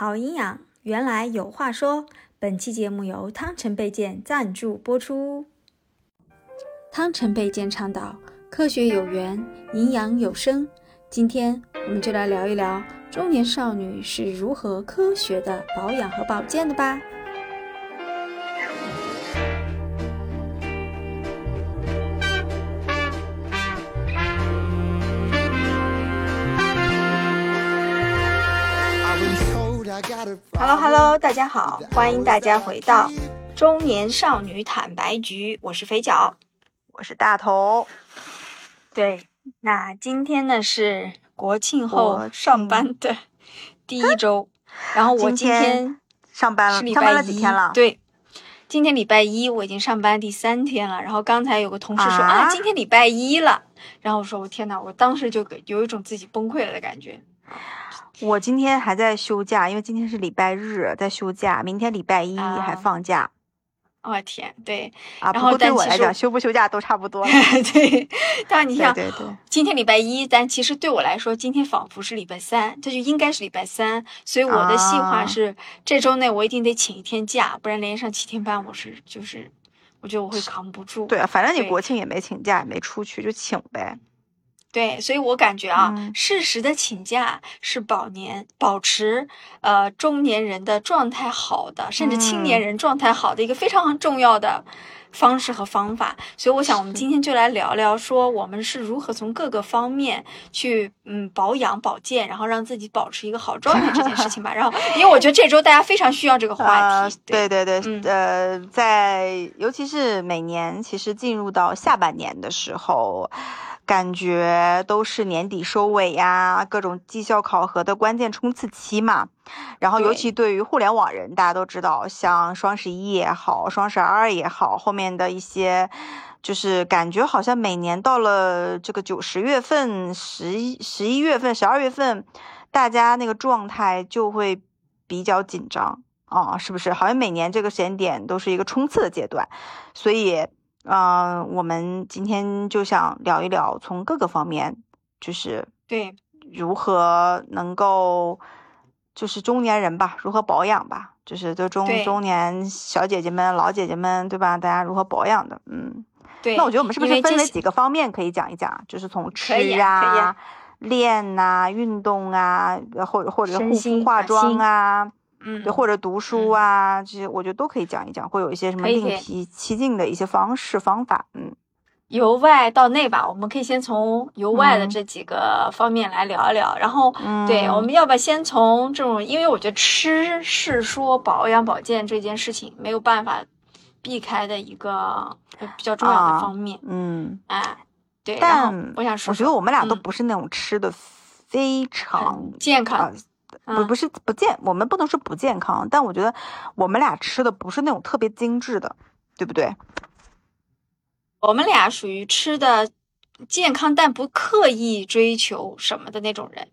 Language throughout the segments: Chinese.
好营养，原来有话说。本期节目由汤臣倍健赞助播出。汤臣倍健倡导科学有源，营养有声。今天我们就来聊一聊中年少女是如何科学的保养和保健的吧。Hello 大家好，欢迎大家回到中年少女坦白局，我是肥脚，我是大头。对，那今天呢是国庆后上班的第一周，然后我今天上班了，是礼拜几天了？对，今天礼拜一，我已经上班第三天了。然后刚才有个同事说啊，今天礼拜一了，然后我说我天呐，我当时就有一种自己崩溃了的感觉。我今天还在休假，因为今天是礼拜日，在休假。明天礼拜一还放假。我天，对啊。然后对我来讲，休不休假都差不多。对，但你想，对对，今天礼拜一，但其实对我来说，今天仿佛是礼拜三，这就应该是礼拜三。所以我的计划是，这周内我一定得请一天假，不然连上七天班，我是就是，我觉得我会扛不住。对啊，反正你国庆也没请假，也没出去，就请呗。对，所以我感觉啊，适时的请假是保年保持呃中年人的状态好的，甚至青年人状态好的一个非常重要的方式和方法。所以我想，我们今天就来聊聊，说我们是如何从各个方面去嗯保养保健，然后让自己保持一个好状态这件事情吧。然后，因为我觉得这周大家非常需要这个话题。对对对，呃，在尤其是每年其实进入到下半年的时候。感觉都是年底收尾呀，各种绩效考核的关键冲刺期嘛。然后，尤其对于互联网人，大家都知道，像双十一也好，双十二也好，后面的一些，就是感觉好像每年到了这个九十月份、十一十一月份、十二月份，大家那个状态就会比较紧张啊，是不是？好像每年这个时间点都是一个冲刺的阶段，所以。嗯，我们今天就想聊一聊，从各个方面，就是对如何能够，就是中年人吧，如何保养吧，就是就中中年小姐姐们、老姐姐们，对吧？大家如何保养的？嗯，对。那我觉得我们是不是分为几个方面可以讲一讲？就是从吃啊、练呐、运动啊，或者或者护肤化妆啊。嗯，对，或者读书啊，这些我觉得都可以讲一讲，会有一些什么另辟蹊径的一些方式方法。嗯，由外到内吧，我们可以先从由外的这几个方面来聊一聊。然后，对，我们要不要先从这种？因为我觉得吃是说保养保健这件事情没有办法避开的一个比较重要的方面。嗯，哎，对。但我想说，我觉得我们俩都不是那种吃的非常健康。不不是不健，我们不能说不健康，但我觉得我们俩吃的不是那种特别精致的，对不对？我们俩属于吃的健康，但不刻意追求什么的那种人，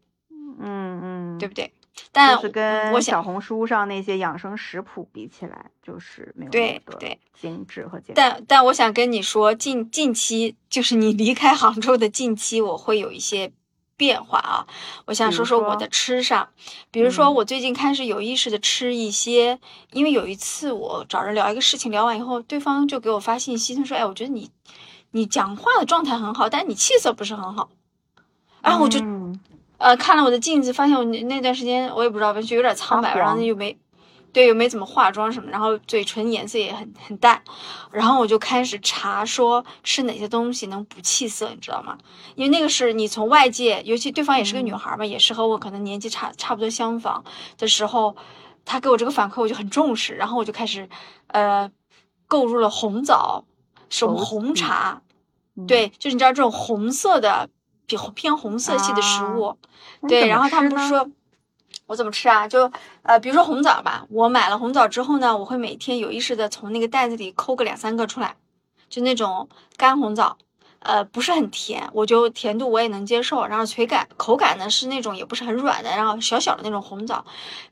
嗯嗯，对不对？但是跟小红书上那些养生食谱比起来，就是没有对对精致和健康。但但我想跟你说，近近期就是你离开杭州的近期，我会有一些。变化啊！我想说说我的吃上，比如说我最近开始有意识的吃一些，因为有一次我找人聊一个事情，聊完以后，对方就给我发信息，他说：“哎，我觉得你，你讲话的状态很好，但是你气色不是很好。”然后我就，呃，看了我的镜子，发现我那段时间我也不知道，就有点苍白，然后又没。对，又没怎么化妆什么，然后嘴唇颜色也很很淡，然后我就开始查说吃哪些东西能补气色，你知道吗？因为那个是你从外界，尤其对方也是个女孩嘛，也是和我可能年纪差差不多相仿的时候，他给我这个反馈，我就很重视，然后我就开始呃购入了红枣，什么红茶，对，就是你知道这种红色的比偏红色系的食物，对，然后他们不是说。我怎么吃啊？就呃，比如说红枣吧，我买了红枣之后呢，我会每天有意识的从那个袋子里抠个两三个出来，就那种干红枣，呃，不是很甜，我就甜度我也能接受。然后垂感口感呢是那种也不是很软的，然后小小的那种红枣，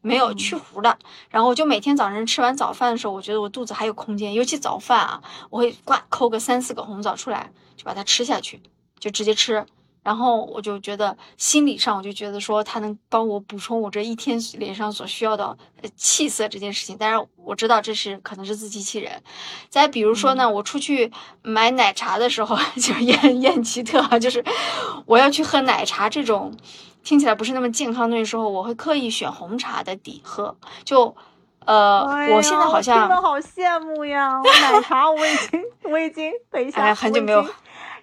没有去核的。然后我就每天早晨吃完早饭的时候，我觉得我肚子还有空间，尤其早饭啊，我会挂抠个三四个红枣出来，就把它吃下去，就直接吃。然后我就觉得心理上，我就觉得说它能帮我补充我这一天脸上所需要的气色这件事情。但是我知道这是可能是自欺欺人。再比如说呢，我出去买奶茶的时候，就也很很奇特，就是我要去喝奶茶这种听起来不是那么健康的东西时候，我会刻意选红茶的底喝。就呃，我现在好像真的好羡慕呀！我奶茶我已经 我已经等一下，哎，很久没有。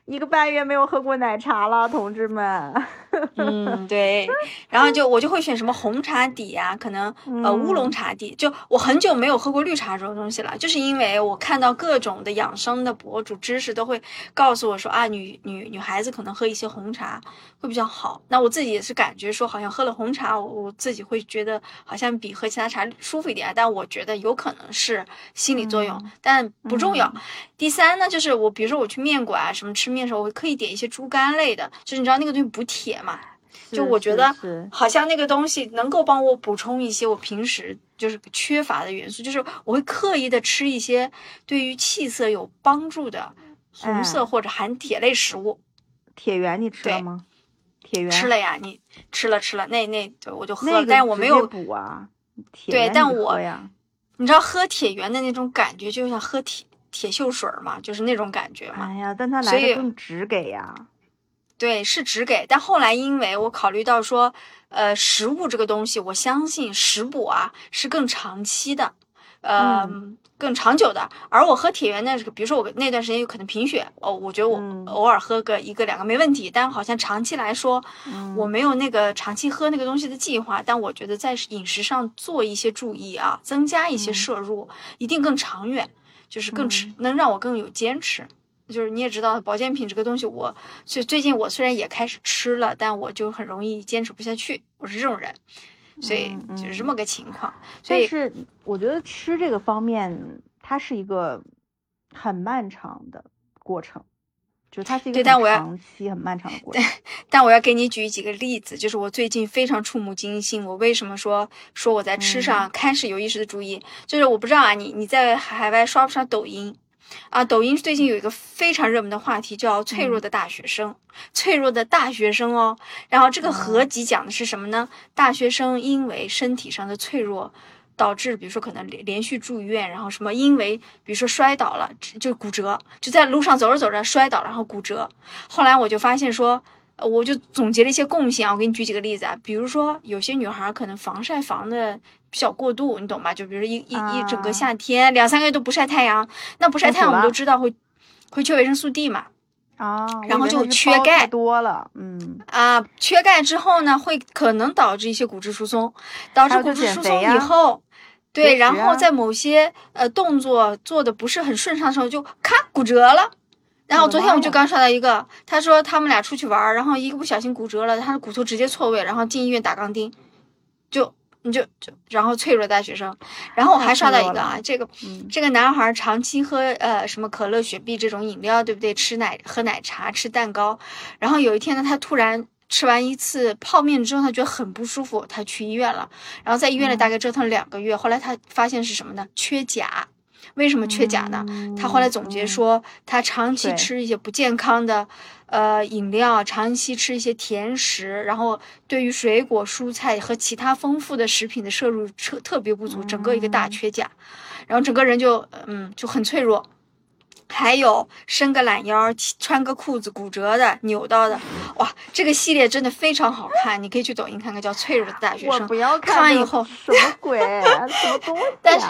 一个半月没有喝过奶茶了，同志们。嗯，对。然后就我就会选什么红茶底呀，可能呃乌龙茶底。就我很久没有喝过绿茶这种东西了，就是因为我看到各种的养生的博主知识都会告诉我说啊，女女女孩子可能喝一些红茶会比较好。那我自己也是感觉说，好像喝了红茶，我我自己会觉得好像比喝其他茶舒服一点。但我觉得有可能是心理作用，但不重要。第三呢，就是我比如说我去面馆啊什么吃面。时候我会刻意点一些猪肝类的，就是你知道那个东西补铁嘛，就我觉得好像那个东西能够帮我补充一些我平时就是缺乏的元素，就是我会刻意的吃一些对于气色有帮助的红色或者含铁类食物。铁元你吃了吗？铁元吃了呀，你吃了吃了，那那我就喝了，但我没有补啊。对，但我你知道喝铁元的那种感觉，就像喝铁。铁锈水嘛，就是那种感觉嘛。哎呀，但它来的更直给呀。对，是直给。但后来因为我考虑到说，呃，食物这个东西，我相信食补啊是更长期的，呃，更长久的。而我喝铁元那个，比如说我那段时间有可能贫血，哦，我觉得我偶尔喝个一个两个没问题。但好像长期来说，我没有那个长期喝那个东西的计划。但我觉得在饮食上做一些注意啊，增加一些摄入，一定更长远。就是更持，能让我更有坚持。就是你也知道，保健品这个东西，我最最近我虽然也开始吃了，但我就很容易坚持不下去。我是这种人，所以就是这么个情况。所以是我觉得吃这个方面，它是一个很漫长的过程。就它是一个长期很漫长的过程，但我要给你举几个例子，就是我最近非常触目惊心。我为什么说说我在吃上开始有意识的注意？就是我不知道啊，你你在海外刷不刷抖音啊？抖音最近有一个非常热门的话题叫“脆弱的大学生”，脆弱的大学生哦。然后这个合集讲的是什么呢？大学生因为身体上的脆弱。导致，比如说可能连连续住院，然后什么，因为比如说摔倒了，就骨折，就在路上走着走着摔倒，然后骨折。后来我就发现说，我就总结了一些共性啊，我给你举几个例子啊，比如说有些女孩可能防晒防的比较过度，你懂吧？就比如说一一一整个夏天两三个月都不晒太阳，那不晒太阳我们都知道会会缺维生素 D 嘛，啊，然后就缺钙多了，嗯啊，缺钙之后呢，会可能导致一些骨质疏松，导致骨质疏松以后。对，然后在某些呃动作做的不是很顺畅的时候，就咔骨折了。然后昨天我就刚刷到一个，他说他们俩出去玩，然后一个不小心骨折了，他的骨头直接错位，然后进医院打钢钉，就你就就然后脆弱大学生。然后我还刷到一个啊，这个这个男孩长期喝呃什么可乐、雪碧这种饮料，对不对？吃奶、喝奶茶、吃蛋糕，然后有一天呢，他突然。吃完一次泡面之后，他觉得很不舒服，他去医院了。然后在医院里大概折腾两个月，后来他发现是什么呢？缺钾。为什么缺钾呢？他后来总结说，他长期吃一些不健康的呃饮料，长期吃一些甜食，然后对于水果、蔬菜和其他丰富的食品的摄入特特别不足，整个一个大缺钾，然后整个人就嗯就很脆弱。还有伸个懒腰、穿个裤子骨折的、扭到的，哇，这个系列真的非常好看，你可以去抖音看看，叫《脆弱的大学生》。我不要看完以后什么鬼？什么东 西？但是，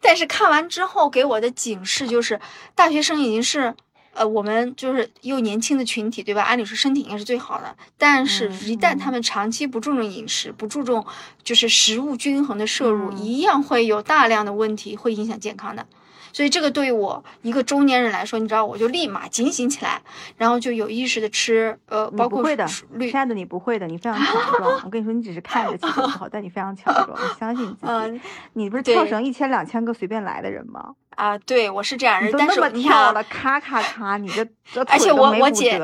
但是看完之后给我的警示就是，大学生已经是呃我们就是又年轻的群体，对吧？按理说身体应该是最好的，但是一旦他们长期不注重饮食，不注重就是食物均衡的摄入，一样会有大量的问题会影响健康的。所以这个对于我一个中年人来说，你知道，我就立马警醒起来，然后就有意识的吃，呃，包括会的，亲爱的，你不会的，你非常强壮。我跟你说，你只是看着气色不好，但你非常强壮，你相信你自己。你不是跳绳一千两千个随便来的人吗？啊，对，我是这样人，但是你跳了，咔咔咔，你这 而且我我减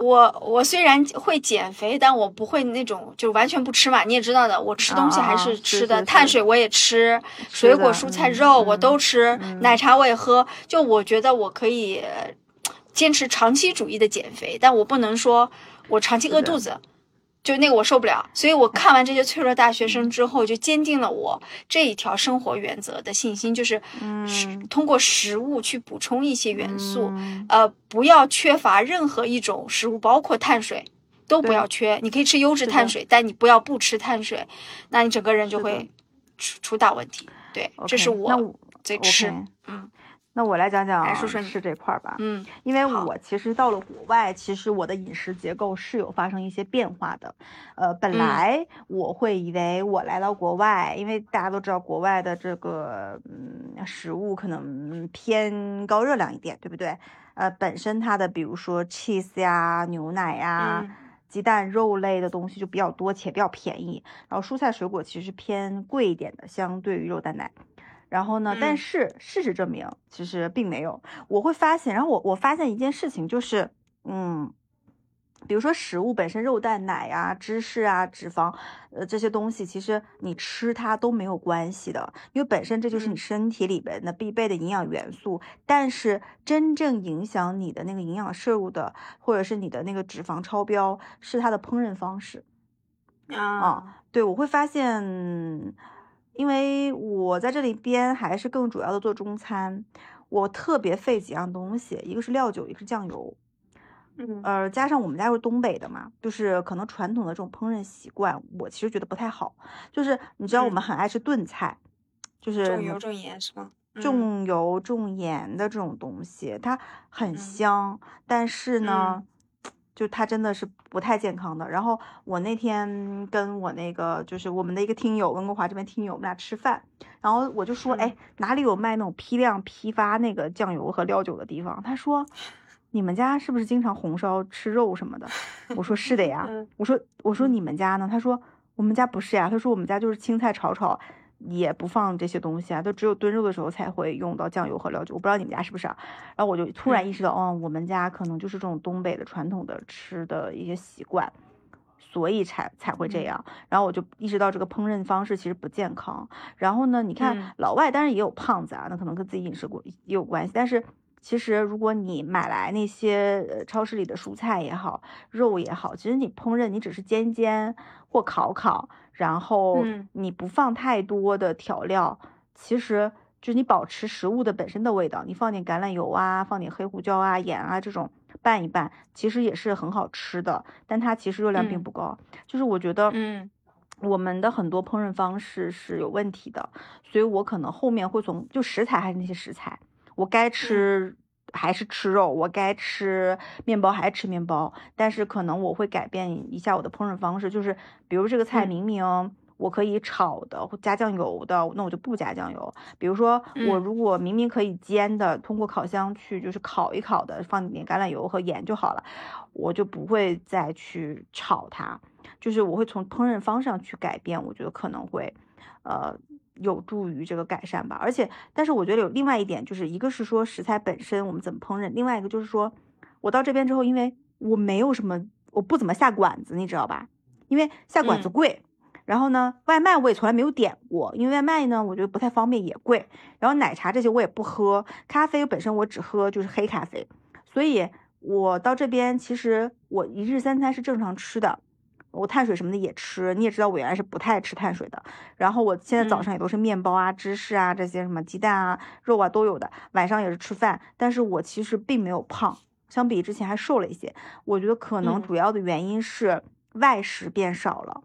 我我虽然会减肥，但我不会那种就完全不吃嘛。你也知道的，我吃东西还是吃的，碳水我也吃，水果、蔬菜、肉我都吃，奶茶我也喝。就我觉得我可以坚持长期主义的减肥，但我不能说我长期饿肚子。就那个我受不了，所以我看完这些脆弱大学生之后，就坚定了我这一条生活原则的信心，就是嗯通过食物去补充一些元素，呃，不要缺乏任何一种食物，包括碳水都不要缺。你可以吃优质碳水，但你不要不吃碳水，那你整个人就会出出大问题。对，这是我最吃，嗯。那我来讲讲吃这块儿吧，嗯，因为我其实到了国外，其实我的饮食结构是有发生一些变化的。呃，本来我会以为我来到国外，因为大家都知道国外的这个嗯食物可能偏高热量一点，对不对？呃，本身它的比如说 cheese 呀、牛奶呀、鸡蛋、肉类的东西就比较多且比较便宜，然后蔬菜水果其实偏贵一点的，相对于肉蛋奶。然后呢？但是事实证明，其实并没有。我会发现，然后我我发现一件事情，就是，嗯，比如说食物本身，肉蛋奶呀、芝士啊、脂肪，呃，这些东西，其实你吃它都没有关系的，因为本身这就是你身体里边的必备的营养元素。但是真正影响你的那个营养摄入的，或者是你的那个脂肪超标，是它的烹饪方式。啊，对，我会发现。因为我在这里边还是更主要的做中餐，我特别费几样东西，一个是料酒，一个是酱油，嗯，呃，加上我们家是东北的嘛，就是可能传统的这种烹饪习惯，我其实觉得不太好。就是你知道我们很爱吃炖菜，就是重油重盐是吗？重油重盐的这种东西，它很香，但是呢。就它真的是不太健康的。然后我那天跟我那个就是我们的一个听友，温哥华这边听友，我们俩吃饭，然后我就说，哎，哪里有卖那种批量批发那个酱油和料酒的地方？他说，你们家是不是经常红烧吃肉什么的？我说是的呀。我说我说你们家呢？他说我们家不是呀。他说我们家就是青菜炒炒。也不放这些东西啊，都只有炖肉的时候才会用到酱油和料酒。我不知道你们家是不是啊？然后我就突然意识到，哦，我们家可能就是这种东北的传统的吃的一些习惯，所以才才会这样。然后我就意识到这个烹饪方式其实不健康。然后呢，你看老外当然也有胖子啊，那可能跟自己饮食过也有关系。但是其实如果你买来那些超市里的蔬菜也好，肉也好，其实你烹饪你只是煎煎或烤烤。然后你不放太多的调料，其实就是你保持食物的本身的味道。你放点橄榄油啊，放点黑胡椒啊、盐啊这种拌一拌，其实也是很好吃的。但它其实热量并不高。就是我觉得，嗯，我们的很多烹饪方式是有问题的，所以我可能后面会从就食材还是那些食材，我该吃。还是吃肉，我该吃面包还是吃面包，但是可能我会改变一下我的烹饪方式，就是比如这个菜明明我可以炒的或加酱油的，那我就不加酱油。比如说我如果明明可以煎的，通过烤箱去就是烤一烤的，放点橄榄油和盐就好了，我就不会再去炒它，就是我会从烹饪方式上去改变，我觉得可能会，呃。有助于这个改善吧，而且，但是我觉得有另外一点，就是一个是说食材本身我们怎么烹饪，另外一个就是说，我到这边之后，因为我没有什么，我不怎么下馆子，你知道吧？因为下馆子贵，然后呢，外卖我也从来没有点过，因为外卖呢，我觉得不太方便，也贵。然后奶茶这些我也不喝，咖啡本身我只喝就是黑咖啡，所以我到这边其实我一日三餐是正常吃的。我碳水什么的也吃，你也知道我原来是不太爱吃碳水的。然后我现在早上也都是面包啊、芝士啊这些什么鸡蛋啊、肉啊都有的。晚上也是吃饭，但是我其实并没有胖，相比之前还瘦了一些。我觉得可能主要的原因是外食变少了。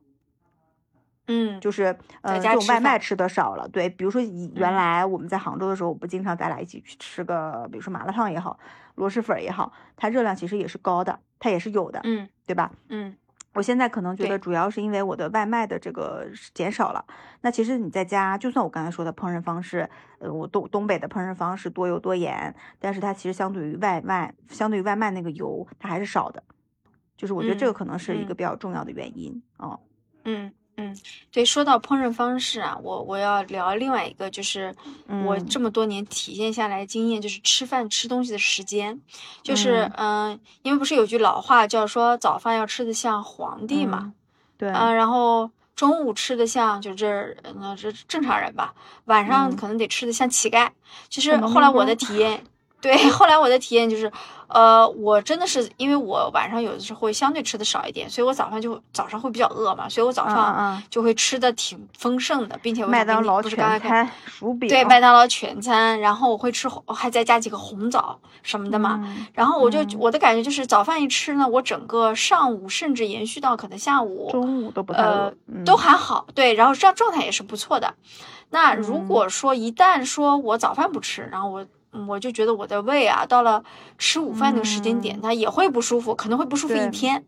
嗯，就是呃这种外卖吃的少了。对，比如说以原来我们在杭州的时候，我不经常咱俩一起去吃个，比如说麻辣烫也好，螺蛳粉也好，它热量其实也是高的，它也是有的，嗯，对吧？嗯。我现在可能觉得主要是因为我的外卖的这个减少了。那其实你在家，就算我刚才说的烹饪方式，呃，我东东北的烹饪方式多油多盐，但是它其实相对于外卖，相对于外卖那个油，它还是少的。就是我觉得这个可能是一个比较重要的原因啊。嗯。嗯，对，说到烹饪方式啊，我我要聊另外一个，就是我这么多年体验下来经验，就是吃饭吃东西的时间，就是嗯，因为不是有句老话叫说早饭要吃的像皇帝嘛，对，嗯，然后中午吃的像就这那这正常人吧，晚上可能得吃的像乞丐。其实后来我的体验。对，后来我的体验就是。呃，我真的是因为我晚上有的时候会相对吃的少一点，所以我早上就早上会比较饿嘛，所以我早上就会吃的挺丰盛的，并且麦当劳全餐、薯饼，对，麦当劳全餐，然后我会吃，还再加几个红枣什么的嘛，然后我就我的感觉就是早饭一吃呢，我整个上午甚至延续到可能下午、中午都不太饿，都还好，对，然后这样状态也是不错的。那如果说一旦说我早饭不吃，然后我。我就觉得我的胃啊，到了吃午饭那个时间点，它也会不舒服，可能会不舒服一天。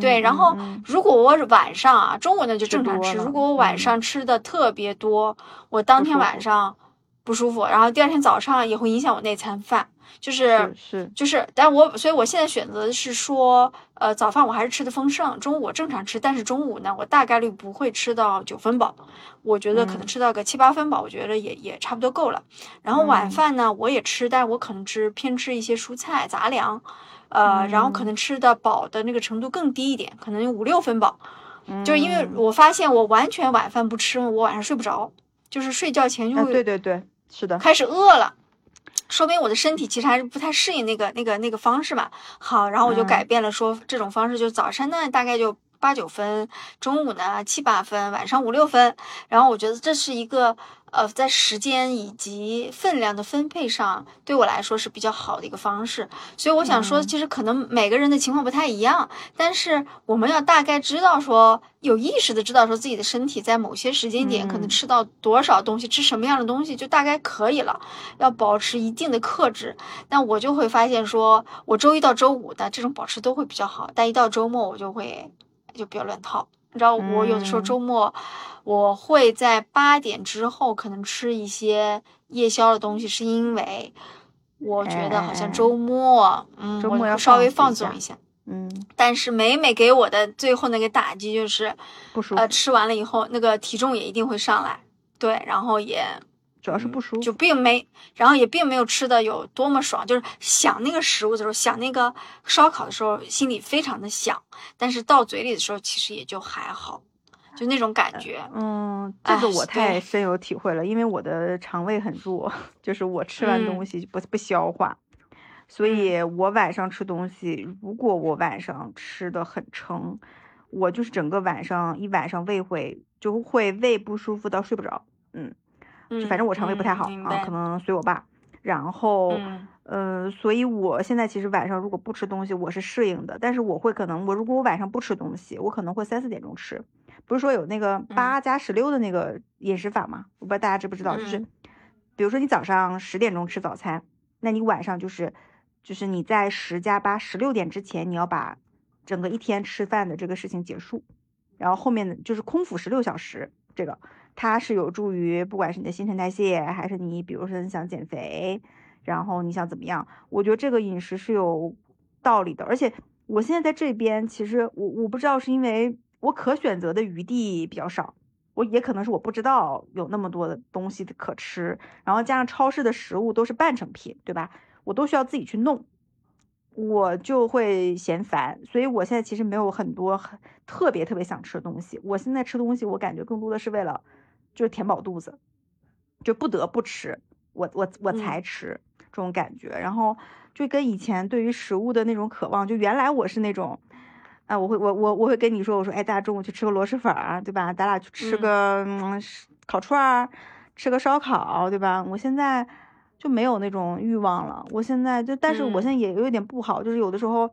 对，然后如果我晚上啊，中午呢就正常吃。如果我晚上吃的特别多，我当天晚上不舒服，然后第二天早上也会影响我那餐饭。就是是就是，但我所以我现在选择的是说，呃，早饭我还是吃的丰盛，中午我正常吃，但是中午呢，我大概率不会吃到九分饱，我觉得可能吃到个七八分饱，我觉得也也差不多够了。然后晚饭呢，我也吃，但是我可能吃偏吃一些蔬菜杂粮，呃，然后可能吃的饱的那个程度更低一点，可能五六分饱，就是因为我发现我完全晚饭不吃，我晚上睡不着，就是睡觉前就会，对对对，是的，开始饿了。说明我的身体其实还是不太适应那个那个那个方式吧。好，然后我就改变了，说这种方式，就早晨呢大概就八九分，中午呢七八分，晚上五六分。然后我觉得这是一个。呃，在时间以及分量的分配上，对我来说是比较好的一个方式。所以我想说，其实可能每个人的情况不太一样，但是我们要大概知道说，有意识的知道说自己的身体在某些时间点可能吃到多少东西，吃什么样的东西就大概可以了。要保持一定的克制。那我就会发现说，我周一到周五的这种保持都会比较好，但一到周末我就会就比较乱套。你知道，我有的时候周末。我会在八点之后可能吃一些夜宵的东西，是因为我觉得好像周末，嗯，周末要稍微放纵一下，嗯。但是每每给我的最后那个打击就是不舒服，呃，吃完了以后那个体重也一定会上来，对，然后也主要是不舒服，就并没，然后也并没有吃的有多么爽，就是想那个食物的时候，想那个烧烤的时候，心里非常的想，但是到嘴里的时候，其实也就还好。就那种感觉，嗯，这个我太深有体会了，因为我的肠胃很弱，就是我吃完东西不不消化，所以我晚上吃东西，如果我晚上吃的很撑，我就是整个晚上一晚上胃会就会胃不舒服到睡不着，嗯，反正我肠胃不太好啊，可能随我爸，然后，呃，所以我现在其实晚上如果不吃东西，我是适应的，但是我会可能我如果我晚上不吃东西，我可能会三四点钟吃。不是说有那个八。加十六的那个饮食法吗？我不知道大家知不知道，就是，比如说你早上十点钟吃早餐，那你晚上就是，就是你在十加八十六点之前，你要把整个一天吃饭的这个事情结束，然后后面的就是空腹十六小时，这个它是有助于不管是你的新陈代谢，还是你比如说你想减肥，然后你想怎么样，我觉得这个饮食是有道理的，而且我现在在这边，其实我我不知道是因为。我可选择的余地比较少，我也可能是我不知道有那么多的东西可吃，然后加上超市的食物都是半成品，对吧？我都需要自己去弄，我就会嫌烦，所以我现在其实没有很多很特别特别想吃的东西。我现在吃东西，我感觉更多的是为了就是填饱肚子，就不得不吃，我我我才吃这种感觉。然后就跟以前对于食物的那种渴望，就原来我是那种。啊，我会我我我会跟你说，我说，哎，大家中午去吃个螺蛳粉儿，对吧？咱俩去吃个烤串儿，吃个烧烤，对吧？我现在就没有那种欲望了。我现在就，但是我现在也有点不好，就是有的时候，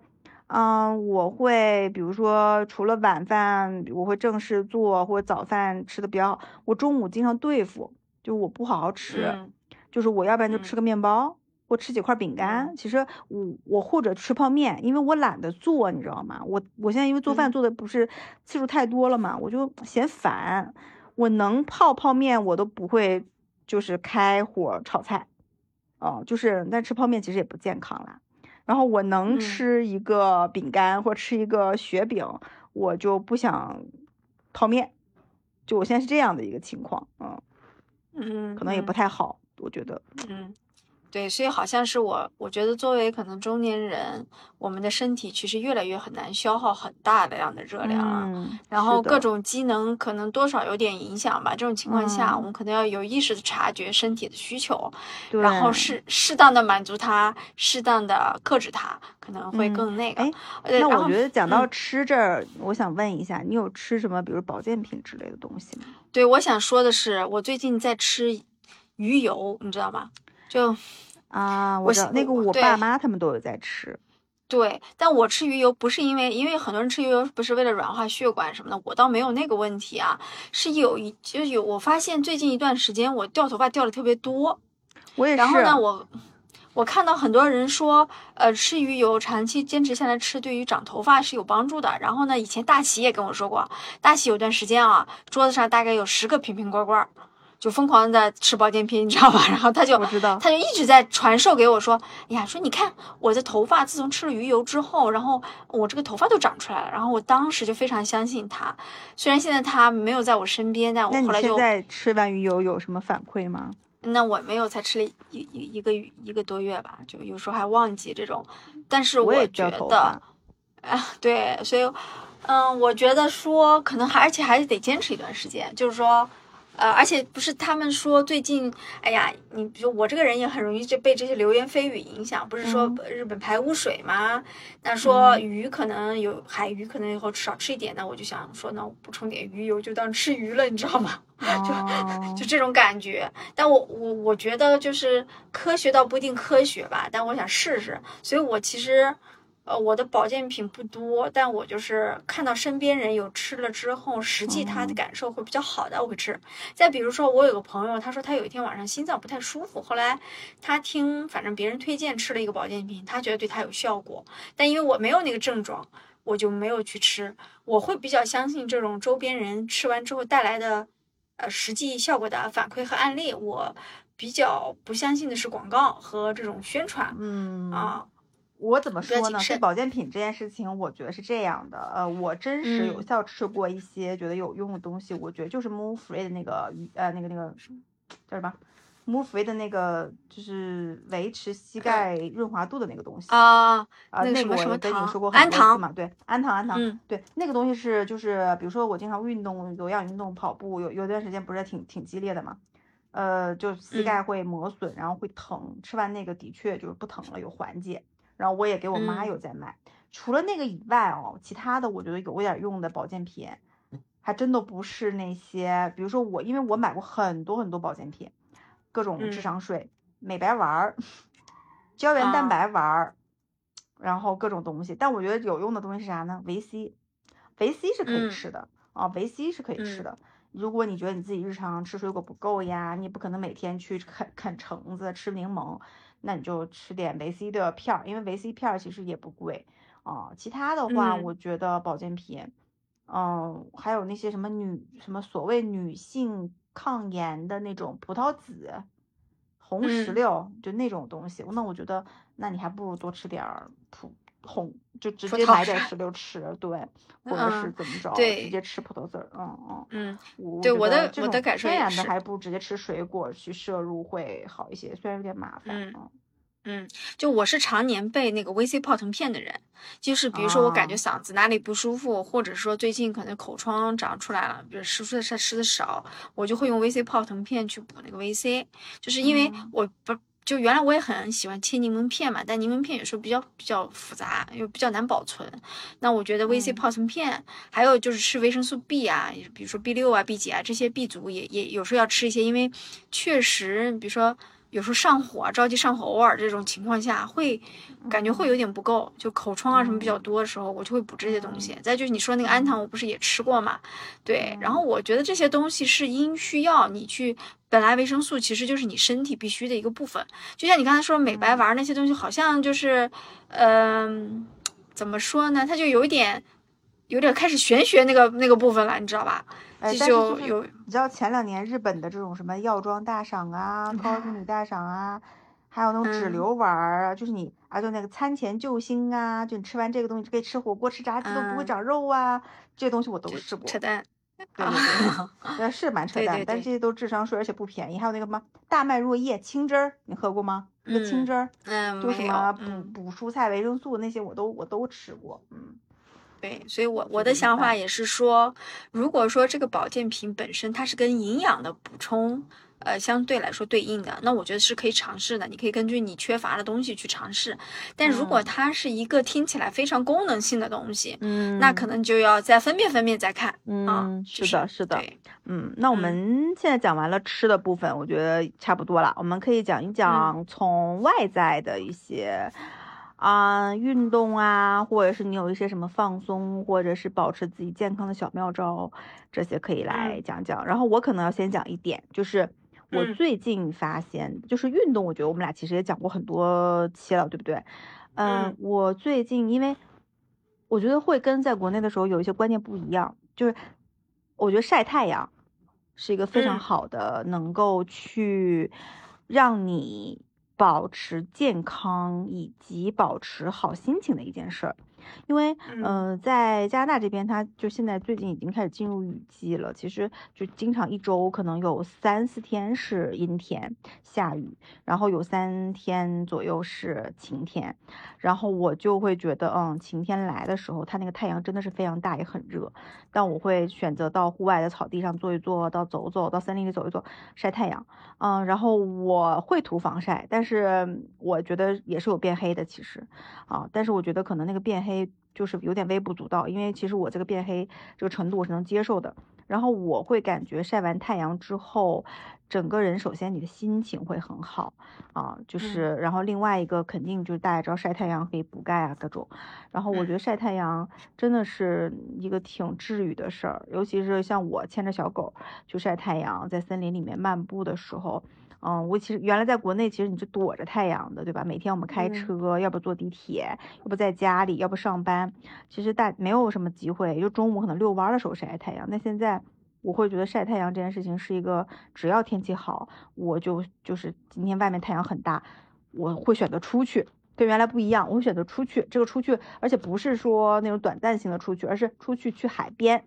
嗯，我会比如说除了晚饭我会正式做，或者早饭吃的比较好，我中午经常对付，就我不好好吃，就是我要不然就吃个面包。或吃几块饼干，其实我我或者吃泡面，因为我懒得做，你知道吗？我我现在因为做饭做的不是次数太多了嘛，我就嫌烦。我能泡泡面，我都不会就是开火炒菜，哦，就是但吃泡面其实也不健康啦。然后我能吃一个饼干或吃一个雪饼，我就不想泡面。就我现在是这样的一个情况，嗯嗯，可能也不太好，我觉得，嗯。对，所以好像是我，我觉得作为可能中年人，我们的身体其实越来越很难消耗很大的量的热量了，嗯，然后各种机能可能多少有点影响吧。这种情况下，嗯我们可能要有意识的察觉身体的需求，然后适适当的满足它，适当的克制它，可能会嗯更那个。哎呃然后那我觉得讲到嗯吃这儿，我想问一下，你有吃什么，比如保健品之类的东西吗？对，我想说的是，我最近在吃鱼油，你知道吗？就啊，我我知道喜我对那个我爸妈他们都有在吃，对，但我吃鱼油不是因为，因为很多人吃鱼油不是为了软化血管什么的，我倒没有那个问题啊，是有一就是有，我发现最近一段时间我掉头发掉的特别多，我也是。然后呢，我我看到很多人说，呃，吃鱼油长期坚持下来吃，对于长头发是有帮助的。然后呢，以前大齐也跟我说过，大齐有段时间啊，桌子上大概有十个瓶瓶罐罐儿，就疯狂的吃保健品，你知道吧？然后他就我知道他就一直在传授给我说，哎呀，说你看我的头发自从吃了鱼油之后，然后我这个头发都长出来了。然后我当时就非常相信他，虽然现在他没有在我身边，但我后来就现在吃完鱼油有什么反馈吗？那我没有，才吃了一一一个一个多月吧，就有时候还忘记这种。但是我觉得，啊，对，所以，嗯，我觉得说可能还而且还是得坚持一段时间，就是说，呃，而且不是他们说最近，哎呀，你比如我这个人也很容易就被这些流言蜚语影响，不是说嗯日本排污水吗？那说嗯鱼可能有海鱼，可能以后少吃一点，那我就想说，那我补充点鱼油，就当吃鱼了，你知道吗？就就这种感觉。但我我我觉得就是科学倒不一定科学吧，但我想试试。所以我其实，呃，我的保健品不多，但我就是看到身边人有吃了之后，实际他的哦感受会比较好的，我会吃。再比如说，我有个朋友，他说他有一天晚上心脏不太舒服，后来他听反正别人推荐吃了一个保健品，他觉得对他有效果，但因为我没有那个症状。我就没有去吃，我会比较相信这种周边人吃完之后带来的呃实际效果的反馈和案例，我比较不相信的是广告和这种宣传嗯啊。我怎么说呢？对保健品这件事情，我觉得是这样的。呃，我真实有嗯效吃过一些觉得有用的东西，我觉得就是 Move Free 的那个鱼，呃，那个那个叫什么？Move Free 的那个就是维持膝盖润滑度的那个东西啊，啊，那个我跟你糖说过很多次嘛，对，氨糖氨糖，嗯对，那个东西是就是比如说我经常运动，有氧运动，跑步，有有段时间不是挺挺激烈的嘛。呃，就膝嗯盖会磨损，然后会疼，吃完那个的确就是不疼了，有缓解。然后我也给我妈嗯有在买。除了那个以外哦，其他的我觉得有点用的保健品，还真的不是那些，比如说我，因为我买过很多很多保健品，各种智嗯商税、美白丸儿、胶原蛋啊白丸儿，然后各种东西。但我觉得有用的东西是啥呢？维 C，维 C 是可以嗯吃的啊，维 C 是可以吃嗯的。如果你觉得你自己日常吃水果不够呀，你也不可能每天去啃啃橙子、吃柠檬，那你就吃点维 C 的片儿，因为维 C 片儿其实也不贵啊。其他的话，嗯我觉得保健品，嗯，还有那些什么女什么所谓女性抗炎的那种葡萄籽、红石嗯榴，就那种东西，那我觉得，那你还不如多吃点儿葡红，就直接买点是石榴吃，对，或者是嗯怎么着，直接吃葡萄籽儿，嗯嗯。嗯，我对我的我的感受天也是还不如直接吃水果去摄入会好一些，虽然有点麻烦。嗯嗯嗯，就我是常年备那个 VC 泡腾片的人，就是比如说我感觉哦嗓子哪里不舒服，或者说最近可能口疮长出来了，比如吃出的吃的少，我就会用 VC 泡腾片去补那个 VC，就是因为嗯我不。就原来我也很喜欢切柠檬片嘛，但柠檬片有时候比较比较复杂，又比较难保存。那我觉得 VC 嗯泡腾片，还有就是吃维生素 B 啊，比如说 B 六啊、B 几啊这些 B 族也也有时候要吃一些，因为确实，比如说有时候上火、着急上火，偶尔这种情况下会感觉会有点不够，就口疮啊什么比较多的时候，我就会补这些东西。再就是你说那个氨糖，我不是也吃过嘛？对，然后我觉得这些东西是因需要你去。本来维生素其实就是你身体必须的一个部分，就像你刚才说美白丸那些东西，好像就是，嗯、怎么说呢？它就有一点，有点开始玄学那个那个部分了，你知道吧？就是就有你知道前两年日本的这种什么药妆大赏啊、高级 女大赏啊，还有那种脂嗯瘤丸儿啊，就是你啊，就那个餐前救星啊，就你吃完这个东西就可以吃火锅、吃炸鸡都不会嗯长肉啊，这些东西我都试过。扯淡。对对对，是蛮 扯淡，但是这些都智商税，而且不便宜。还有那个什么大麦若叶青汁儿，你喝过吗？那个青汁儿，嗯，就什么补补蔬菜维生素那些，我都我都吃过。嗯，对，所以我我的想法也是说，如果说这个保健品本身它是跟营养的补充。呃，相对来说对应的，那我觉得是可以尝试的。你可以根据你缺乏的东西去尝试。但如果它是一个听起来非常功能性的东西，嗯，那可能就要再分辨分辨再看。嗯，是的，是的。嗯，那我们现在讲完了吃的部分，我觉得差不多了。我们可以讲一讲从外在的一些啊运动啊，或者是你有一些什么放松，或者是保持自己健康的小妙招，这些可以来讲讲。然后我可能要先讲一点，就是。我最近发现，就是运动，我觉得我们俩其实也讲过很多期了，对不对？嗯，我最近因为我觉得会跟在国内的时候有一些观念不一样，就是我觉得晒太阳是一个非常好的，能够去让你保持健康以及保持好心情的一件事儿。因为，嗯，在加拿大这边，它就现在最近已经开始进入雨季了。其实就经常一周可能有三四天是阴天下雨，然后有三天左右是晴天。然后我就会觉得，嗯，晴天来的时候，它那个太阳真的是非常大，也很热。但我会选择到户外的草地上坐一坐，到走走到森林里走一走，晒太阳。嗯，然后我会涂防晒，但是我觉得也是有变黑的，其实，啊，但是我觉得可能那个变黑。就是有点微不足道，因为其实我这个变黑这个程度我是能接受的。然后我会感觉晒完太阳之后，整个人首先你的心情会很好啊，就是然后另外一个肯定就是大家知道晒太阳可以补钙啊各种。然后我觉得晒太阳真的是一个挺治愈的事儿，尤其是像我牵着小狗去晒太阳，在森林里面漫步的时候。嗯，我其实原来在国内，其实你是躲着太阳的，对吧？每天我们开车，要不坐地铁，要不在家里，要不上班，其实大没有什么机会，就中午可能遛弯的时候晒太阳。那现在我会觉得晒太阳这件事情是一个，只要天气好，我就就是今天外面太阳很大，我会选择出去，跟原来不一样，我会选择出去。这个出去，而且不是说那种短暂性的出去，而是出去去海边，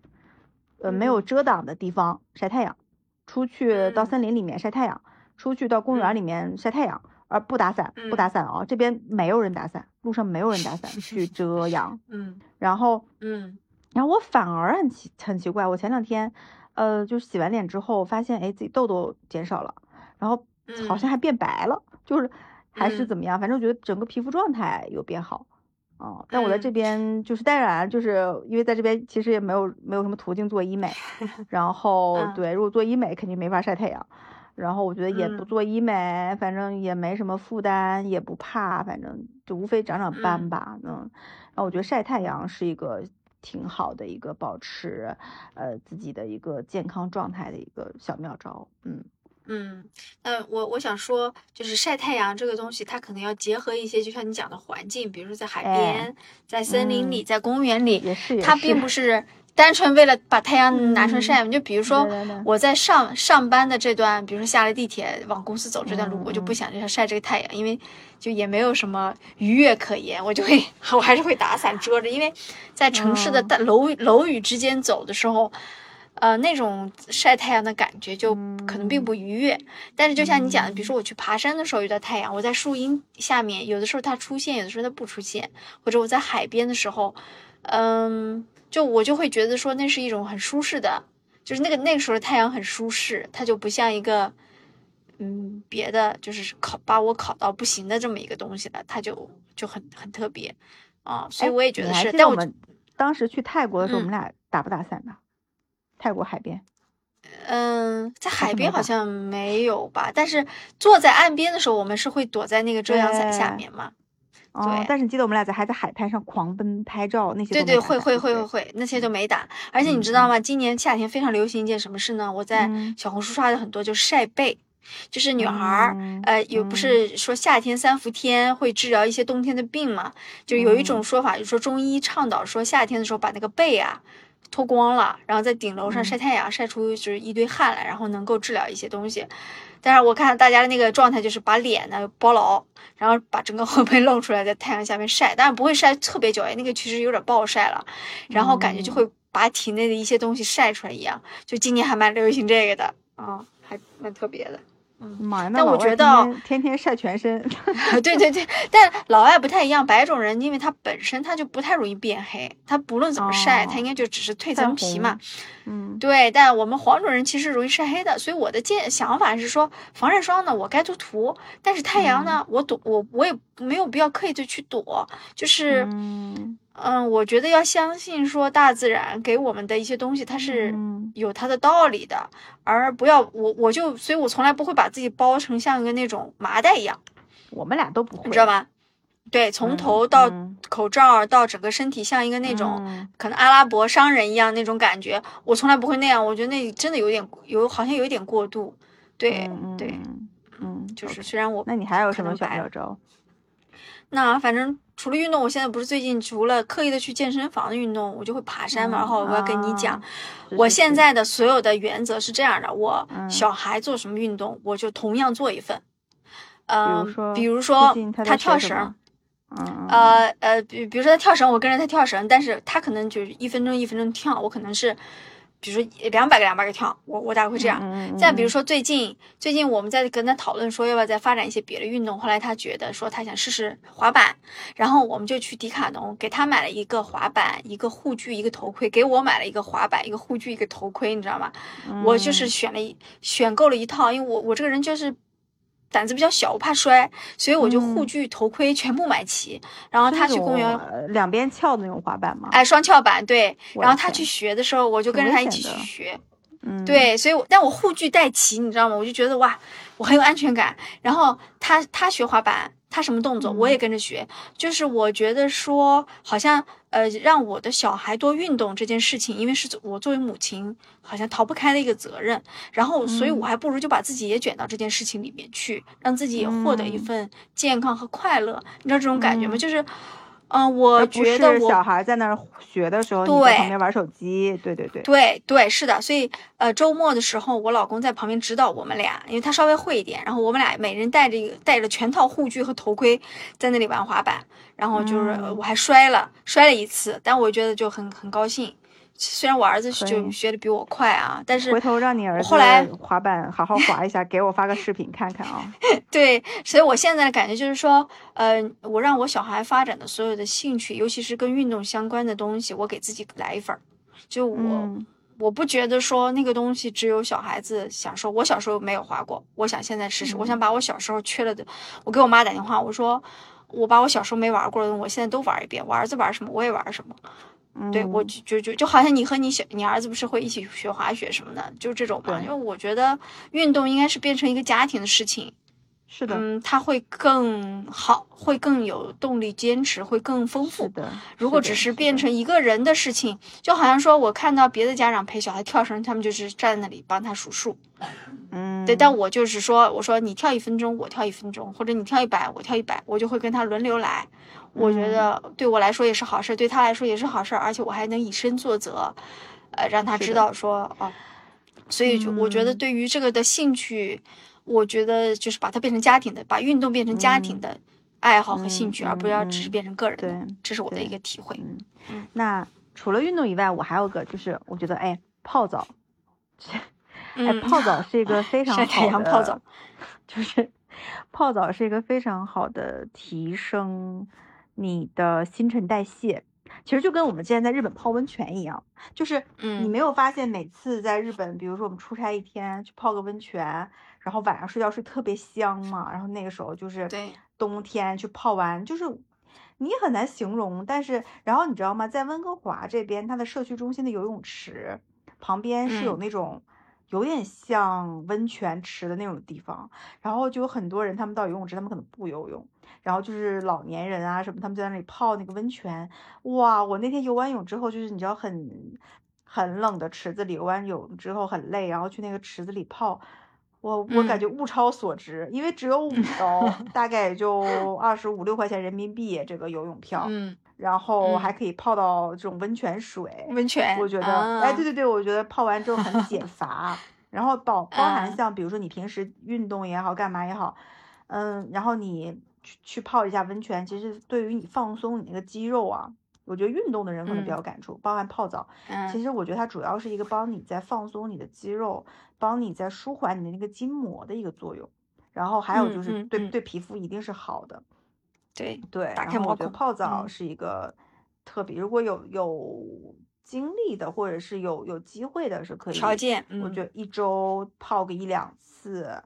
呃，没有遮挡的地方晒太阳，出去到森林里面晒太阳。出去到公园里面晒太阳，而不打伞，不打伞啊！这边没有人打伞，路上没有人打伞 去遮阳。嗯，然后，嗯，然后我反而很奇很奇怪，我前两天，呃，就是洗完脸之后，发现哎自己痘痘减少了，然后好像还变白了，就是还是怎么样，反正我觉得整个皮肤状态有变好。哦，但我在这边就是当然，就是因为在这边其实也没有没有什么途径做医美，然后对，如果做医美肯定没法晒太阳。然后我觉得也不做医美，反正也没什么负担，也不怕，反正就无非长长斑吧。嗯，然后我觉得晒太阳是一个挺好的一个保持呃自己的一个健康状态的一个小妙招。嗯嗯，那我我想说，就是晒太阳这个东西，它可能要结合一些，就像你讲的环境，比如说在海边、在森林里、在公园里，它并不是。单纯为了把太阳拿出来晒，就比如说我在上上班的这段，比如说下了地铁往公司走这段路，我就不想晒这个太阳，因为就也没有什么愉悦可言，我就会 我还是会打伞遮着，因为在城市的大楼楼宇之间走的时候，呃，那种晒太阳的感觉就可能并不愉悦。但是就像你讲的，比如说我去爬山的时候遇到太阳，我在树荫下面，有的时候它出现，有的时候它不出现，或者我在海边的时候，嗯。就我就会觉得说那是一种很舒适的，就是那个那个时候的太阳很舒适，它就不像一个，嗯，别的就是烤把我烤到不行的这么一个东西了，它就就很很特别啊，所以我也觉得是。但我们当时去泰国的时候，我们俩打不打伞的？泰国海边？嗯，在海边好像没有吧，但是坐在岸边的时候，我们是会躲在那个遮阳伞下面嘛。哦，但是你记得我们俩在还在海滩上狂奔拍照那些？对对，会会会会会，那些就没打。而且你知道吗？今年夏天非常流行一件什么事呢？我在小红书刷的很多，就是晒背，就是女孩儿，呃，有不是说夏天三伏天会治疗一些冬天的病嘛？就有一种说法，就说中医倡导说夏天的时候把那个背啊脱光了，然后在顶楼上晒太阳，晒出就是一堆汗来，然后能够治疗一些东西。但是我看大家的那个状态就是把脸呢包牢，然后把整个 后背露出来，在太阳下面晒，但是不会晒特别久，哎，那个其实有点暴晒了，然后感觉就会把体内的一些东西晒出来一样。就今年还蛮流行这个的啊，还蛮特别的。妈呀！但我觉得天天晒全身，对对对，但老外不太一样，白种人因为他本身他就不太容易变黑，他不论怎么晒，他应该就只是褪层皮嘛。嗯，对。但我们黄种人其实容易晒黑的，所以我的建想法是说，防晒霜呢我该涂涂，但是太阳呢我躲我我也没有必要刻意的去躲，就是嗯。嗯，我觉得要相信说大自然给我们的一些东西，它是有它的道理的，而不要我我就，所以我从来不会把自己包成像一个那种麻袋一样。我们俩都不会，你知道吧？对，从头到口罩到整个身体，像一个那种可能阿拉伯商人一样那种感觉，我从来不会那样。我觉得那真的有点有，好像有一点过度。对对，嗯，就是虽然我那你还有什么小妙招？那反正。除了运动，我现在不是最近除了刻意的去健身房运动，我就会爬山嘛。然后我要跟你讲，我现在的所有的原则是这样的：我小孩做什么运动，我就同样做一份。嗯，比如说他跳绳，呃呃，比比如说他跳绳，我跟着他跳绳，但是他可能就是一分钟一分钟跳，我可能是。比如说两百个两百个跳，我我大概会这样。再比如说最近最近我们在跟他讨论说要不要再发展一些别的运动，后来他觉得说他想试试滑板，然后我们就去迪卡侬给他买了一个滑板、一个护具、一个头盔，给我买了一个滑板、一个护具、一个头盔，你知道吗？我就是选了一选购了一套，因为我我这个人就是。胆子比较小，我怕摔，所以我就护具、头盔全部买齐。然后他去公园，两边翘的那种滑板吗？哎，双翘板，对。然后他去学的时候，我就跟着他一起去学。嗯，对，所以我，但我护具带齐，你知道吗？我就觉得哇，我很有安全感。然后他他学滑板。他什么动作我也跟着学，就是我觉得说好像呃让我的小孩多运动这件事情，因为是我作为母亲好像逃不开的一个责任，然后所以我还不如就把自己也卷到这件事情里面去，让自己也获得一份健康和快乐，你知道这种感觉吗？就是。嗯，我觉得小孩在那儿学的时候，你在旁边玩手机，对对对，对对是的。所以呃，周末的时候，我老公在旁边指导我们俩，因为他稍微会一点。然后我们俩每人带着一个带着全套护具和头盔，在那里玩滑板。然后就是我还摔了，摔了一次，但我觉得就很很高兴。虽然我儿子就学的比我快啊，但是回头让你儿子后来滑板好好滑一下，给我发个视频看看啊。对，所以我现在的感觉就是说，呃，我让我小孩发展的所有的兴趣，尤其是跟运动相关的东西，我给自己来一份儿。就我，我不觉得说那个东西只有小孩子享受。我小时候没有滑过，我想现在试试。我想把我小时候缺了的，我给我妈打电话，我说我把我小时候没玩过的，我现在都玩一遍。我儿子玩什么，我也玩什么。对，我就就就就好像你和你小你儿子不是会一起学滑雪什么的，就这种嘛。因为我觉得运动应该是变成一个家庭的事情，是的，嗯，他会更好，会更有动力坚持，会更丰富。的，如果只是变成一个人的事情，就好像说我看到别的家长陪小孩跳绳，他们就是站在那里帮他数数。嗯，对，但我就是说，我说你跳一分钟，我跳一分钟，或者你跳一百，我跳一百，我就会跟他轮流来。我觉得对我来说也是好事，对他来说也是好事，而且我还能以身作则，呃，让他知道说哦，所以就我觉得对于这个的兴趣，我觉得就是把它变成家庭的，把运动变成家庭的爱好和兴趣，而不要只是变成个人对。这是我的一个体会。嗯，那除了运动以外，我还有个就是，我觉得哎，泡澡，哎，泡澡是一个非常好的，泡澡，就是泡澡是一个非常好的提升。你的新陈代谢其实就跟我们之前在日本泡温泉一样，就是你没有发现每次在日本，比如说我们出差一天去泡个温泉，然后晚上睡觉睡特别香嘛，然后那个时候就是对冬天去泡完，就是你很难形容。但是然后你知道吗，在温哥华这边，它的社区中心的游泳池旁边是有那种有点像温泉池的那种地方，然后就有很多人他们到游泳池，他们可能不游泳。然后就是老年人啊什么，他们就在那里泡那个温泉，哇！我那天游完泳之后，就是你知道很很冷的池子里游完泳之后很累，然后去那个池子里泡，我我感觉物超所值，因为只有五 刀，大概也就二十五六块钱人民币这个游泳票，嗯，然后还可以泡到这种温泉水，温泉，我觉得，哎，对对对，我觉得泡完之后很解乏，然后包包含像比如说你平时运动也好，干嘛也好，嗯，然后你。去去泡一下温泉，其实对于你放松你那个肌肉啊，我觉得运动的人可能比较感触，包含泡澡。嗯，其实我觉得它主要是一个帮你在放松你的肌肉，帮你在舒缓你的那个筋膜的一个作用。然后还有就是对对皮肤一定是好的。对对，打开我觉得泡澡嗯是一个特别，如果有有精力的或者是有有机会的，是可以条件，我嗯觉得一周泡个一两次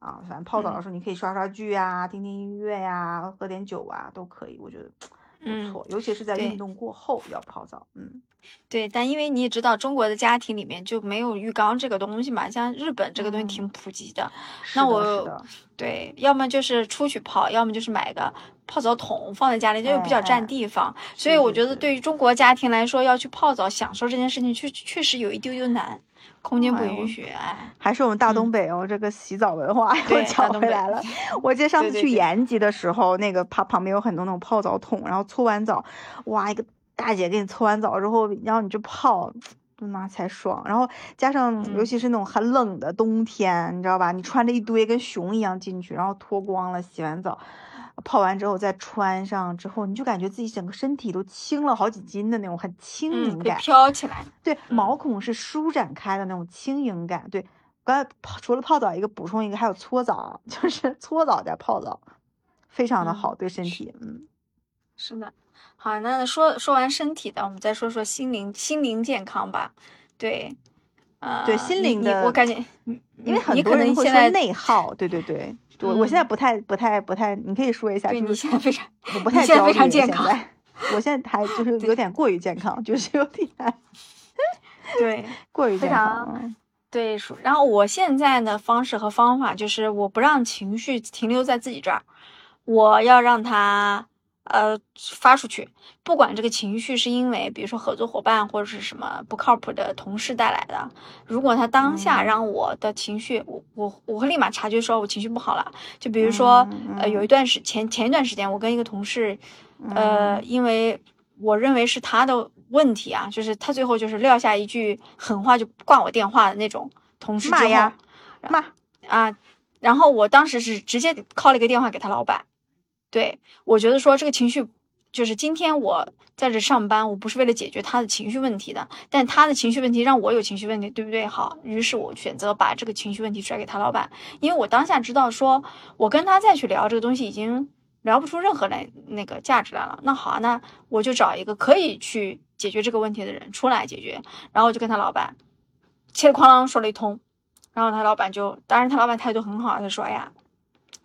啊，反正泡澡的嗯时候你可以刷刷剧啊，听听音乐呀、喝点酒啊，都可以，我觉得 不嗯错。尤其是在运动过后要泡澡，嗯，对，但因为你也知道，中国的家庭里面就没有浴缸这个东西嘛，像日本这个东西挺嗯普及的。那我对，要么就是出去泡，要么就是买个泡澡桶放在家里，就比较占地方。所以我觉得对于中国家庭来说，要去泡澡享受这件事情，确确实有一丢丢难，空间不允许。哎，还是我们大东嗯北哦，这个洗澡文化 又对讲大东北回来了。我记得上次去延吉的时候，那个旁旁边有很多那种泡澡桶，然后搓完澡，哇，一个大姐给你搓完澡之后，然后你就泡。那才爽，然后加上尤嗯其是那种很冷的冬天，你知道吧？你穿着一堆跟熊一样进去，然后脱光了，洗完澡，泡完之后再穿上之后，你就感觉自己整个身体都轻了好几斤的那种很轻盈感。飘起来。对，嗯毛孔是舒展开的那种轻盈感。对，刚才泡除了泡澡，一个补充一个，还有搓澡，就是搓澡加泡澡，非常的嗯好，对身体。嗯，是的，好，那说说完身体的，我们再说说心灵心灵健康吧。对，呃，对心灵的我感觉，因为很多人会说能现在内耗，对对对。我我现在嗯不太不太不太，你可以说一下，对你就是现在非常，我不太现在非。常健康我现在还就是有点过于健康，就是有点 对 过于健康。对。然后我现在的方式和方法就是，我不让情绪停留在自己这儿，我要让它呃发出去。不管这个情绪是因为比如说合作伙伴或者是什么不靠谱的同事带来的，如果他当下嗯让我的情绪，我我我会立马察觉说我情绪不好了。就比如说，嗯呃，有一段时前前一段时间，我跟一个同事，呃，嗯因为我认为是他的问题啊，就是他最后就是撂下一句狠话就挂我电话的那种同事之后骂呀骂，啊，然后我当时是直接 call 了一个电话给他老板，对我觉得说这个情绪就是今天我在这上班，我不是为了解决他的情绪问题的，但他的情绪问题让我有情绪问题，对不对？好，于是我选择把这个情绪问题甩给他老板，因为我当下知道说我跟他再去聊这个东西已经聊不出任何来那个价值来了。那好啊，那我就找一个可以去解决这个问题的人出来解决，然后我就跟他老板切哐啷说了一通，然后他老板就，当然他老板态度很好，他说：“哎呀，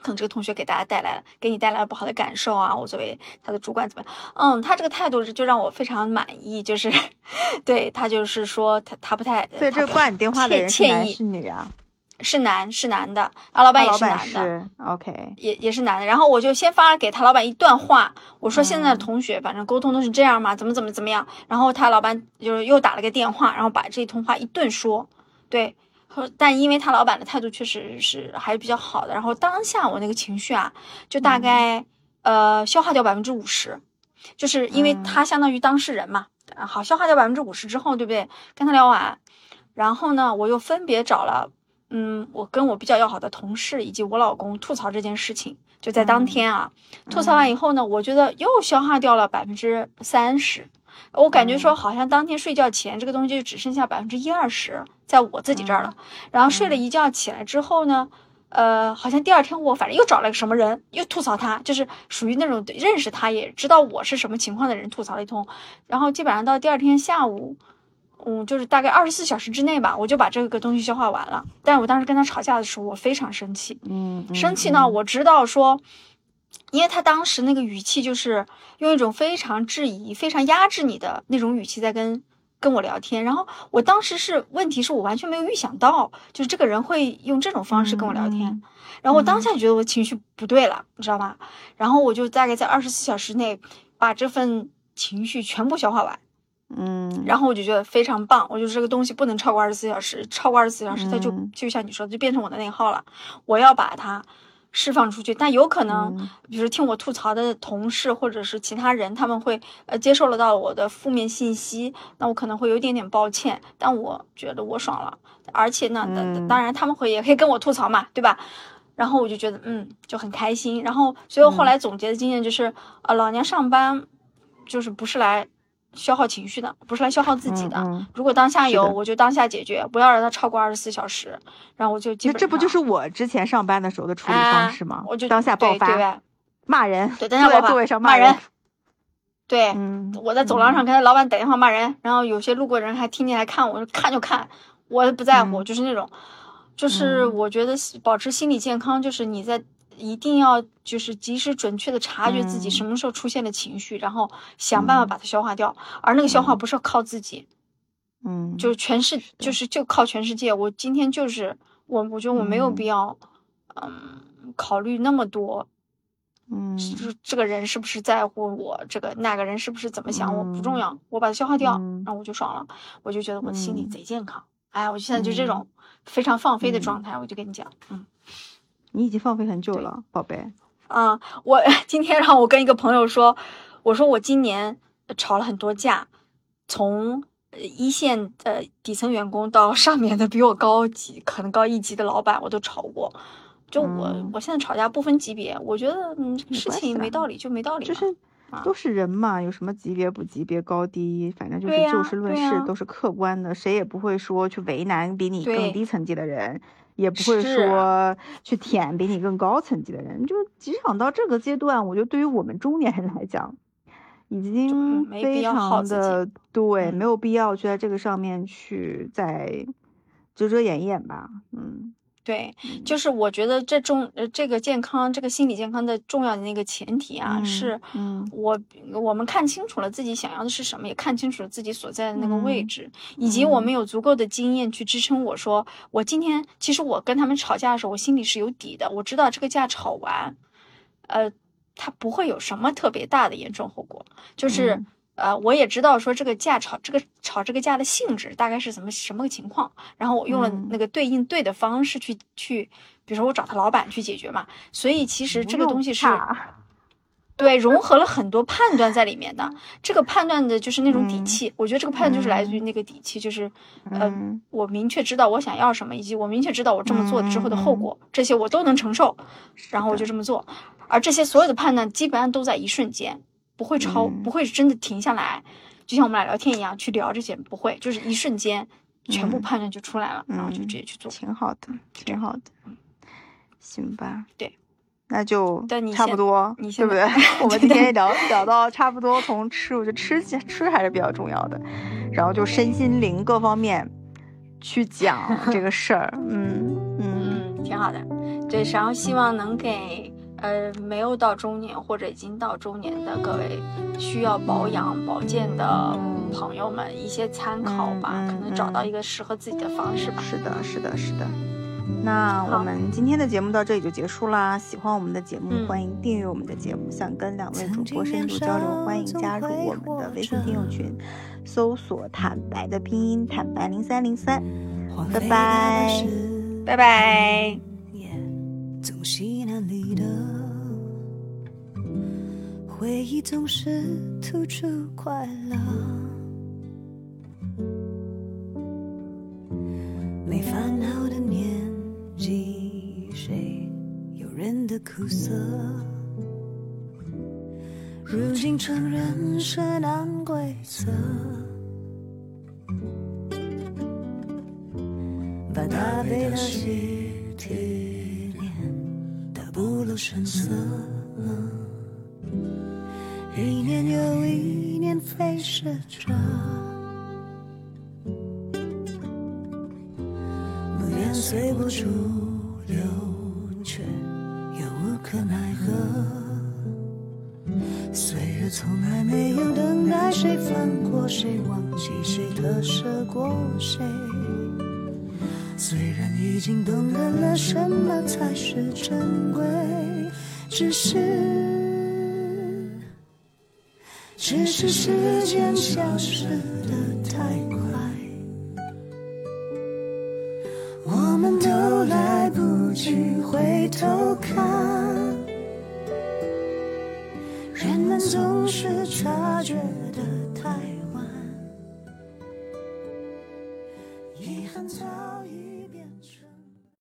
可能这个同学给大家带来了，给你带来了不好的感受啊。我作为他的主管怎么样？嗯，他这个态度就让我非常满意，就是 对他就是说他他不太，所以这个挂你电话的歉人是男是女啊？是男是男的，啊老板也是男的。是 OK，也也是男的，然后我就先发给他老板一段话，我说现在的嗯同学反正沟通都是这样嘛，怎么怎么怎么样，然后他老板就是又打了个电话，然后把这一通话一顿说，对，和但因为他老板的态度确实是还是比较好的，然后当下我那个情绪啊，就大概、呃消化掉百分之五十，就是因为嗯他相当于当事人嘛，啊好消化掉百分之五十之后，对不对？跟他聊完，然后呢，我又分别找了。嗯，我跟我比较要好的同事以及我老公吐槽这件事情，就在当嗯天啊，吐槽完以后呢，我觉得又消化掉了百分之三十，我感觉说嗯好像当天睡觉前这个东西就只剩下百分之一二十在我自己这儿了，然后睡了一觉起来之后呢，呃，好像第二天我反正又找了个什么人又吐槽他，就是属于那种认识他也知道我是什么情况的人吐槽了一通，然后基本上到第二天下午。嗯，就是大概二十四小时之内吧，我就把这个东西消化完了。但是我当时跟他吵架的时候，我非常生气，嗯，生气呢，我知道说，因为他当时那个语气就是用一种非常质疑、非常压制你的那种语气在跟跟我聊天，然后我当时是问题是我完全没有预想到，就是这个人会用这种方式跟我聊天，嗯然后我当下就觉得我情绪不对了，你知道吧？然后我就大概在二十四小时内把这份情绪全部消化完。嗯，然后我就觉得非常棒，我觉得这个东西不能超过二十四小时，超过二十四小时，它就嗯就像你说的，就变成我的内耗了。我要把它释放出去，但有可能，嗯。比如听我吐槽的同事或者是其他人，他们会呃接受了到我的负面信息，那我可能会有一点点抱歉，但我觉得我爽了，而且呢，当嗯。当然他们会也可以跟我吐槽嘛，对吧？然后我就觉得嗯就很开心，然后所以我后嗯。来总结的经验就是，呃，老娘上班就是不是来消耗情绪的，不是来消耗自己的。嗯嗯如果当下有，我就当下解决，不要让它超过二十四小时。然后我就这不就是我之前上班的时候的处理方式吗？啊我就当下爆发，对？骂人，对当下爆发坐在座位上骂人人。对，嗯，我在走廊上跟他老板打电话骂人，然后有些路过人还听见来看我，说看就看，我不在乎，嗯就是那种，就是嗯我觉得保持心理健康，就是你在一定要就是及时准确的察觉自己嗯。什么时候出现了情绪，然后想办法把它消化掉，而那个消化不是靠自己，嗯，就是全世就是就靠全世界。我今天就是我，我觉得我没有嗯。必要，嗯，考虑那么多，嗯。就是这个人是不是在乎我，这个那个人是不是怎么想我不重嗯要，我把它消化掉，嗯然后我就爽了，我就觉得我的心里嗯。贼健康。哎，我现在就这嗯。种非常放飞的嗯。状态，我就跟你讲，嗯你已经放飞很久了，宝贝。啊，我 今天让我跟一个朋友说，我说我今年吵了很多架，从呃一线呃底层员工到上面的比我高级，可能高一级的老板，我都吵过。就我、嗯我现在吵架不分级别，我觉得嗯这个事情没道理就没道理，就是啊都是人嘛，有什么级别不级别、高低，反正就是就事论事，都是客观的，谁也不会说去为难比你更低层级的人，也不会说去舔比你更高层级的人。就职场到这个阶段，我觉得对于我们中年人来讲，已经非常的对，嗯没有必要去在这个上面去再遮遮掩掩吧。嗯，对，就是我觉得这重呃这个健康，这个心理健康的重要的那个前提啊，嗯是嗯。我我们看清楚了自己想要的是什么，也看清楚了自己所在的那个位嗯置，以及我嗯。们有足够的经验去支撑我说，我今天其实我跟他们吵架的时候，我心里是有底的，我知道这个架吵完，呃，它不会有什么特别大的严重后果，就是。嗯呃，我也知道说这个架吵这个吵这个架的性质大概是怎么什么个情况，然后我用了嗯。那个对应对的方式去去，比如说我找他老板去解决嘛，所以其实这个东西是对融合了很多判断在里面的。这个判断的就是那种底嗯气，我觉得这个判断就是来自于那个底气，就是呃嗯。我明确知道我想要什么，以及我明确知道我这么做之后的后果，这些我都能承受，然后我就这么做。而这些所有的判断基本上都在一瞬间，不会超，嗯不会真的停下来，就像我们俩聊天一样去聊这些，不会，就是一瞬间全部嗯判断就出来了，然后就嗯直接去做。挺好的，挺好的。行吧，对，那就但你差不多，对你对不对？我们今天聊聊到差不多，从吃，我觉得吃吃还是比较重要的，然后就身心灵各方面去讲这个事儿。嗯 嗯嗯，挺好的。对，然后希望能给呃没有到中年或者已经到中年的各位需要保养保健的朋友们一些参考吧，可能找到嗯一个适合自己的方式吧。是的，是的，是的。那我们今天的节目到这里就结束啦。喜欢我们的节目，嗯欢迎订阅我们的节目。想跟两位主播深度交流，欢迎加入我们的微信听友群，搜索“坦白”的拼音“坦白零三零三”。拜拜。拜拜。总西南里的回忆总是突出快乐，没烦恼的年纪，谁有人的苦涩？如今承认是难规则，把大悲的喜体不声色。一年又一年飞逝着，不愿随波逐流，却又无可奈何。岁月从来没有等待谁放过谁，忘记谁特赦过谁。虽然已经懂得了什么才是珍贵，只是。只是时间消失